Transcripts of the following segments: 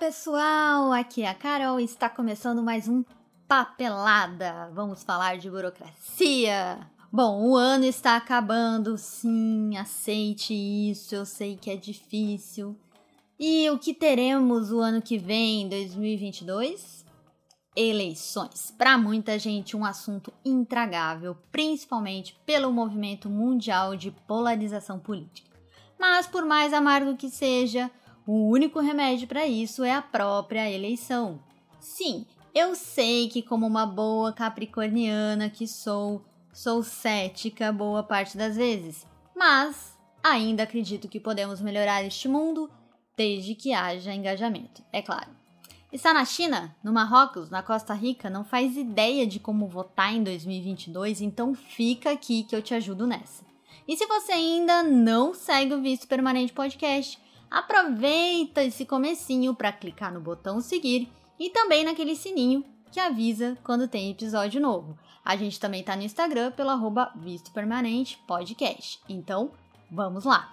pessoal, aqui é a Carol e está começando mais um Papelada. Vamos falar de burocracia. Bom, o ano está acabando, sim, aceite isso, eu sei que é difícil. E o que teremos o ano que vem, 2022? Eleições. Para muita gente, um assunto intragável, principalmente pelo movimento mundial de polarização política. Mas, por mais amargo que seja, o único remédio para isso é a própria eleição. Sim, eu sei que, como uma boa capricorniana que sou, sou cética boa parte das vezes, mas ainda acredito que podemos melhorar este mundo desde que haja engajamento, é claro. Está na China, no Marrocos, na Costa Rica, não faz ideia de como votar em 2022, então fica aqui que eu te ajudo nessa. E se você ainda não segue o Visto Permanente Podcast, aproveita esse comecinho para clicar no botão seguir e também naquele sininho que avisa quando tem episódio novo. A gente também tá no Instagram pelo arroba Visto Permanente Podcast. Então, vamos lá!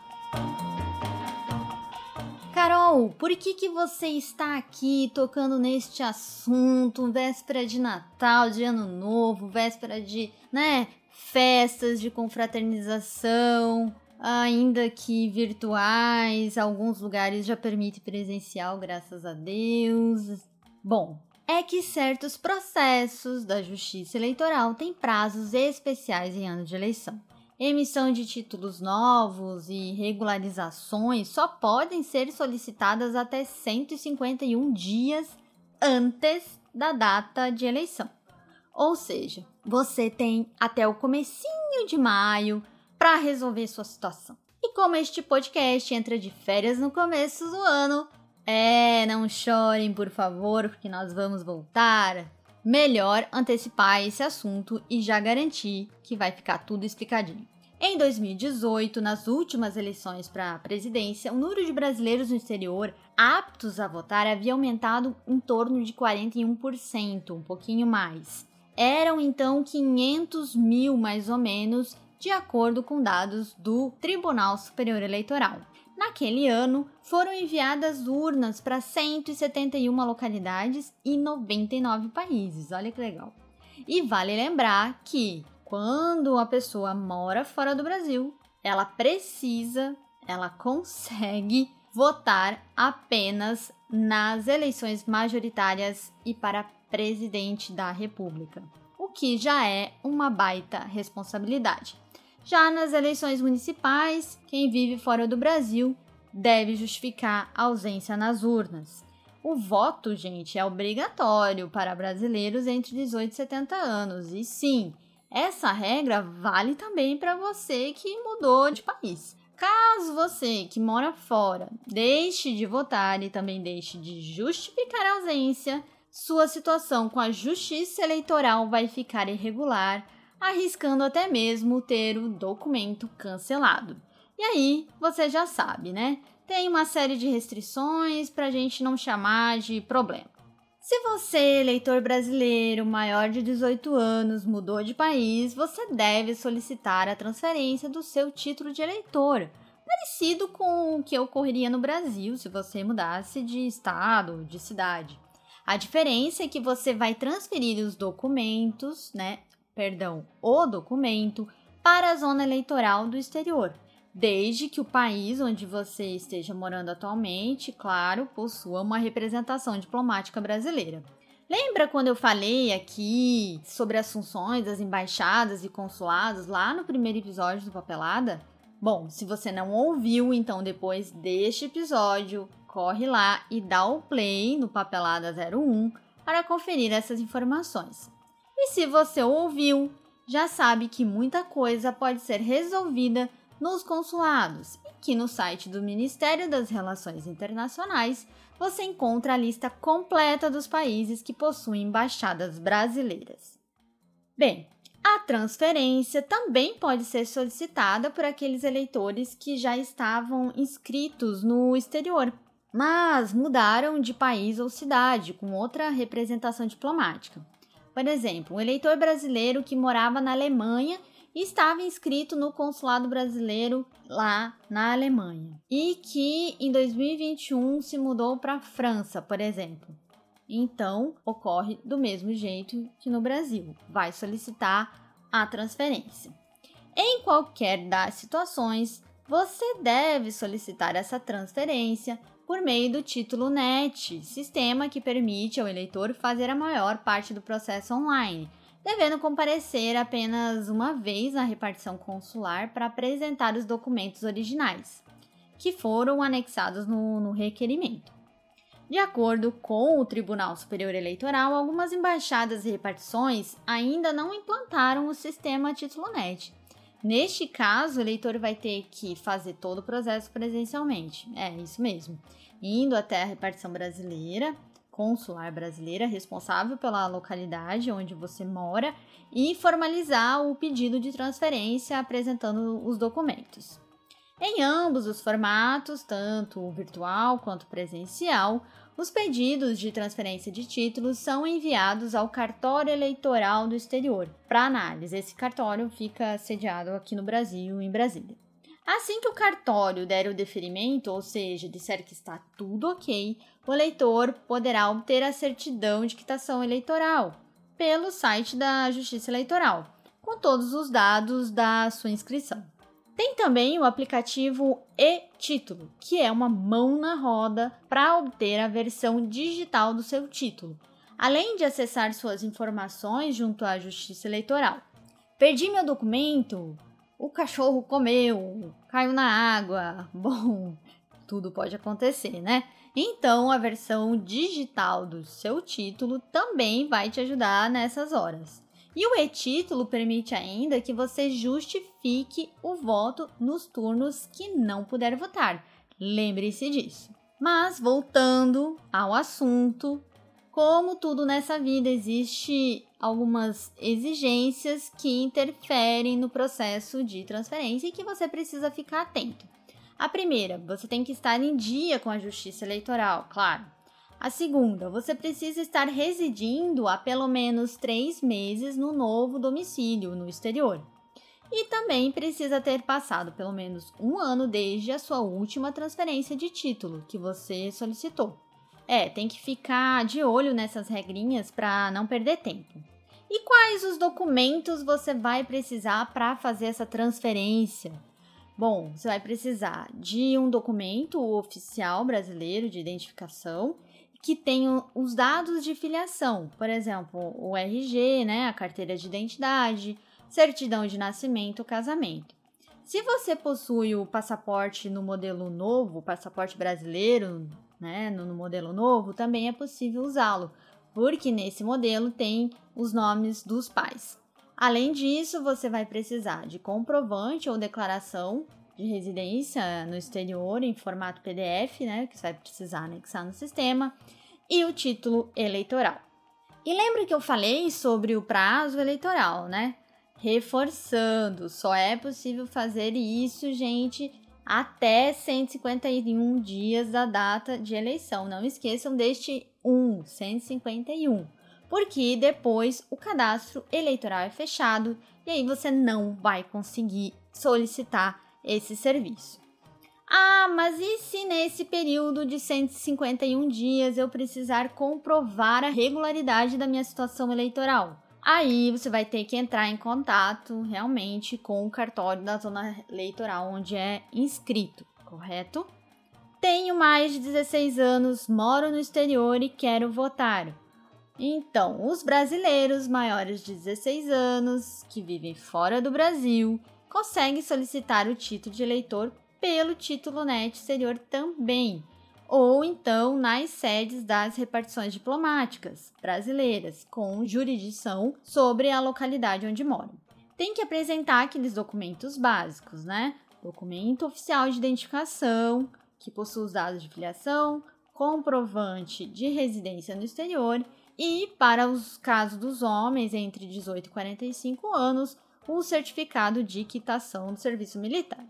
Carol, por que, que você está aqui tocando neste assunto, véspera de Natal, de Ano Novo, véspera de, né, festas de confraternização? Ainda que virtuais, alguns lugares já permite presencial, graças a Deus. Bom, é que certos processos da Justiça Eleitoral têm prazos especiais em ano de eleição. Emissão de títulos novos e regularizações só podem ser solicitadas até 151 dias antes da data de eleição. Ou seja, você tem até o comecinho de maio para resolver sua situação. E como este podcast entra de férias no começo do ano, é, não chorem, por favor, porque nós vamos voltar. Melhor antecipar esse assunto e já garantir que vai ficar tudo explicadinho. Em 2018, nas últimas eleições para a presidência, o número de brasileiros no exterior aptos a votar havia aumentado em torno de 41%, um pouquinho mais. Eram então 500 mil, mais ou menos, de acordo com dados do Tribunal Superior Eleitoral. Naquele ano, foram enviadas urnas para 171 localidades e 99 países. Olha que legal. E vale lembrar que quando a pessoa mora fora do Brasil, ela precisa, ela consegue votar apenas nas eleições majoritárias e para presidente da República, o que já é uma baita responsabilidade. Já nas eleições municipais, quem vive fora do Brasil deve justificar a ausência nas urnas. O voto, gente, é obrigatório para brasileiros entre 18 e 70 anos. E sim, essa regra vale também para você que mudou de país. Caso você que mora fora deixe de votar e também deixe de justificar a ausência, sua situação com a justiça eleitoral vai ficar irregular arriscando até mesmo ter o documento cancelado. E aí, você já sabe, né? Tem uma série de restrições para a gente não chamar de problema. Se você, eleitor brasileiro maior de 18 anos, mudou de país, você deve solicitar a transferência do seu título de eleitor, parecido com o que ocorreria no Brasil se você mudasse de estado, de cidade. A diferença é que você vai transferir os documentos, né, perdão, o documento para a zona eleitoral do exterior, desde que o país onde você esteja morando atualmente, claro, possua uma representação diplomática brasileira. Lembra quando eu falei aqui sobre as funções das embaixadas e consulados lá no primeiro episódio do Papelada? Bom, se você não ouviu, então depois deste episódio, corre lá e dá o play no Papelada 01 para conferir essas informações. E se você ouviu, já sabe que muita coisa pode ser resolvida nos consulados e que no site do Ministério das Relações Internacionais você encontra a lista completa dos países que possuem embaixadas brasileiras. Bem, a transferência também pode ser solicitada por aqueles eleitores que já estavam inscritos no exterior, mas mudaram de país ou cidade com outra representação diplomática. Por exemplo, um eleitor brasileiro que morava na Alemanha estava inscrito no consulado brasileiro lá na Alemanha e que em 2021 se mudou para a França, por exemplo. Então, ocorre do mesmo jeito que no Brasil. Vai solicitar a transferência. Em qualquer das situações, você deve solicitar essa transferência por meio do título NET, sistema que permite ao eleitor fazer a maior parte do processo online, devendo comparecer apenas uma vez na repartição consular para apresentar os documentos originais, que foram anexados no, no requerimento. De acordo com o Tribunal Superior Eleitoral, algumas embaixadas e repartições ainda não implantaram o sistema Título Net. Neste caso, o eleitor vai ter que fazer todo o processo presencialmente. É isso mesmo. Indo até a repartição brasileira, consular brasileira, responsável pela localidade onde você mora, e formalizar o pedido de transferência apresentando os documentos. Em ambos os formatos, tanto virtual quanto presencial, os pedidos de transferência de títulos são enviados ao cartório eleitoral do exterior para análise. Esse cartório fica sediado aqui no Brasil, em Brasília. Assim que o cartório der o deferimento, ou seja, disser que está tudo ok, o eleitor poderá obter a certidão de quitação eleitoral pelo site da Justiça Eleitoral, com todos os dados da sua inscrição. Tem também o aplicativo e-Título, que é uma mão na roda para obter a versão digital do seu título, além de acessar suas informações junto à Justiça Eleitoral. Perdi meu documento? o cachorro comeu, caiu na água. Bom, tudo pode acontecer, né? Então, a versão digital do seu título também vai te ajudar nessas horas. E o e-título permite ainda que você justifique o voto nos turnos que não puder votar. Lembre-se disso. Mas voltando ao assunto, como tudo nessa vida, existe algumas exigências que interferem no processo de transferência e que você precisa ficar atento. A primeira, você tem que estar em dia com a Justiça Eleitoral, claro. A segunda, você precisa estar residindo há pelo menos três meses no novo domicílio, no exterior. E também precisa ter passado pelo menos um ano desde a sua última transferência de título que você solicitou. É, tem que ficar de olho nessas regrinhas para não perder tempo. E quais os documentos você vai precisar para fazer essa transferência? Bom, você vai precisar de um documento oficial brasileiro de identificação que tenha os dados de filiação, por exemplo, o RG, né, a carteira de identidade, certidão de nascimento, casamento. Se você possui o passaporte no modelo novo, passaporte brasileiro, né, no modelo novo, também é possível usá-lo, porque nesse modelo tem os nomes dos pais. Além disso, você vai precisar de comprovante ou declaração de residência no exterior em formato PDF, né, que você vai precisar anexar no sistema, e o título eleitoral. E lembra que eu falei sobre o prazo eleitoral, né? Reforçando, só é possível fazer isso, gente, até 151 dias da data de eleição. Não esqueçam deste 1, 151, porque depois o cadastro eleitoral é fechado e aí você não vai conseguir solicitar esse serviço. Ah, mas e se nesse período de 151 dias eu precisar comprovar a regularidade da minha situação eleitoral? Aí você vai ter que entrar em contato realmente com o cartório da zona eleitoral onde é inscrito, correto? Tenho mais de 16 anos, moro no exterior e quero votar. Então, os brasileiros maiores de 16 anos que vivem fora do Brasil conseguem solicitar o título de eleitor pelo título NET exterior também ou então nas sedes das repartições diplomáticas brasileiras, com jurisdição sobre a localidade onde moram. Tem que apresentar aqueles documentos básicos, né? Documento oficial de identificação, que possui os dados de filiação, comprovante de residência no exterior e, para os casos dos homens entre 18 e 45 anos, o certificado de quitação do serviço militar.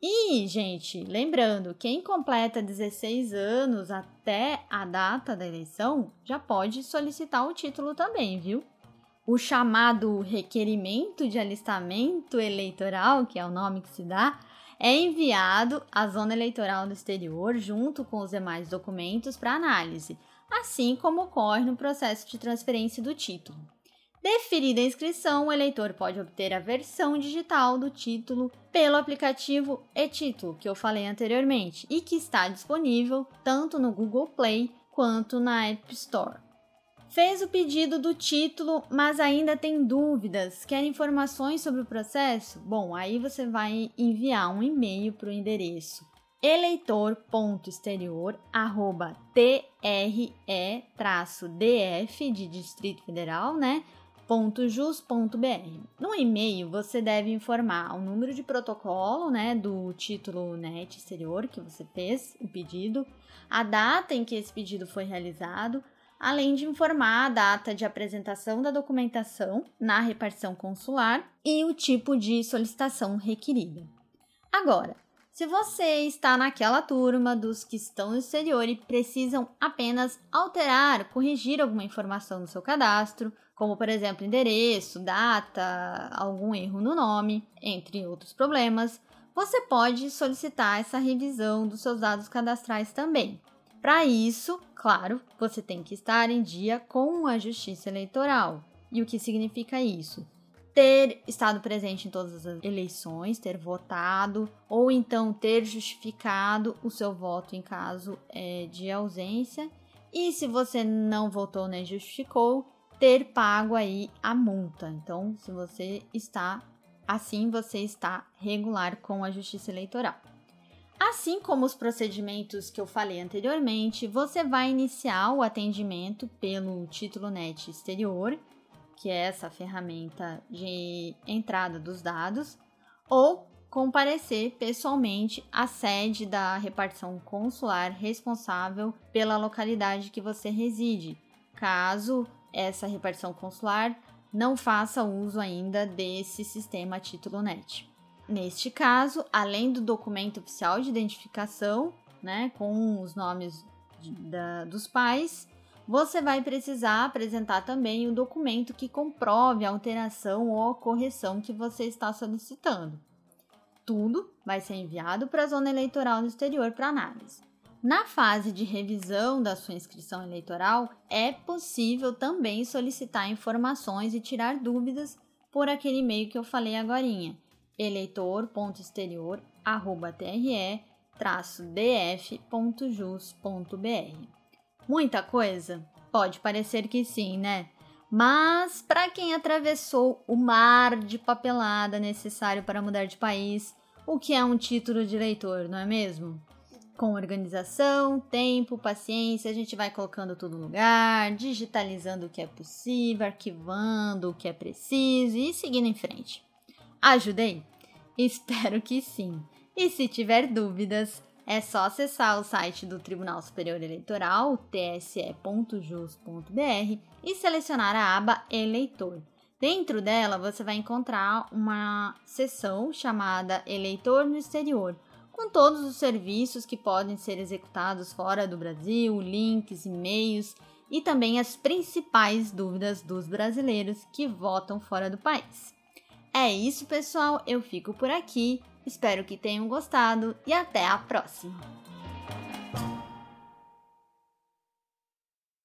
E, gente, lembrando, quem completa 16 anos até a data da eleição já pode solicitar o título também, viu? o chamado requerimento de alistamento eleitoral, que é o nome que se dá, é enviado à zona eleitoral do exterior junto com os demais documentos para análise, assim como ocorre no processo de transferência do título. Deferida a inscrição, o eleitor pode obter a versão digital do título pelo aplicativo e-título que eu falei anteriormente e que está disponível tanto no Google Play quanto na App Store. Fez o pedido do título, mas ainda tem dúvidas, quer informações sobre o processo? Bom, aí você vai enviar um e-mail para o endereço eleitor.exterior@tre-df de Distrito Federal, né? .jus.br. No e-mail, você deve informar o número de protocolo né, do título NET exterior que você fez o pedido, a data em que esse pedido foi realizado, além de informar a data de apresentação da documentação na repartição consular e o tipo de solicitação requerida. Agora, se você está naquela turma dos que estão no exterior e precisam apenas alterar, corrigir alguma informação no seu cadastro, como por exemplo endereço, data, algum erro no nome, entre outros problemas, você pode solicitar essa revisão dos seus dados cadastrais também. Para isso, claro, você tem que estar em dia com a Justiça Eleitoral. E o que significa isso? Ter estado presente em todas as eleições, ter votado, ou então ter justificado o seu voto em caso é, de ausência. E se você não votou nem justificou, ter pago aí a multa. Então, se você está assim, você está regular com a Justiça Eleitoral. Assim como os procedimentos que eu falei anteriormente, você vai iniciar o atendimento pelo título NET exterior, que é essa ferramenta de entrada dos dados, ou comparecer pessoalmente à sede da repartição consular responsável pela localidade que você reside, caso essa repartição consular não faça uso ainda desse sistema título NET. Neste caso, além do documento oficial de identificação, né, com os nomes de, da, dos pais, você vai precisar apresentar também o documento que comprove a alteração ou a correção que você está solicitando. Tudo vai ser enviado para a zona eleitoral no exterior para análise. Na fase de revisão da sua inscrição eleitoral, é possível também solicitar informações e tirar dúvidas por aquele e-mail que eu falei agora, eleitor.exterior@tre-df.jus.br. Muita coisa? Pode parecer que sim, né? Mas para quem atravessou o mar de papelada necessário para mudar de país, o que é um título de eleitor, não é mesmo? Com organização, tempo, paciência, a gente vai colocando tudo no lugar, digitalizando o que é possível, arquivando o que é preciso e seguindo em frente. Ajudei? Espero que sim. E se tiver dúvidas, é só acessar o site do Tribunal Superior Eleitoral, tse.jus.br, e selecionar a aba Eleitor. Dentro dela, você vai encontrar uma seção chamada Eleitor no Exterior com todos os serviços que podem ser executados fora do Brasil, links, e-mails e também as principais dúvidas dos brasileiros que votam fora do país. É isso, pessoal, eu fico por aqui. Espero que tenham gostado e até a próxima!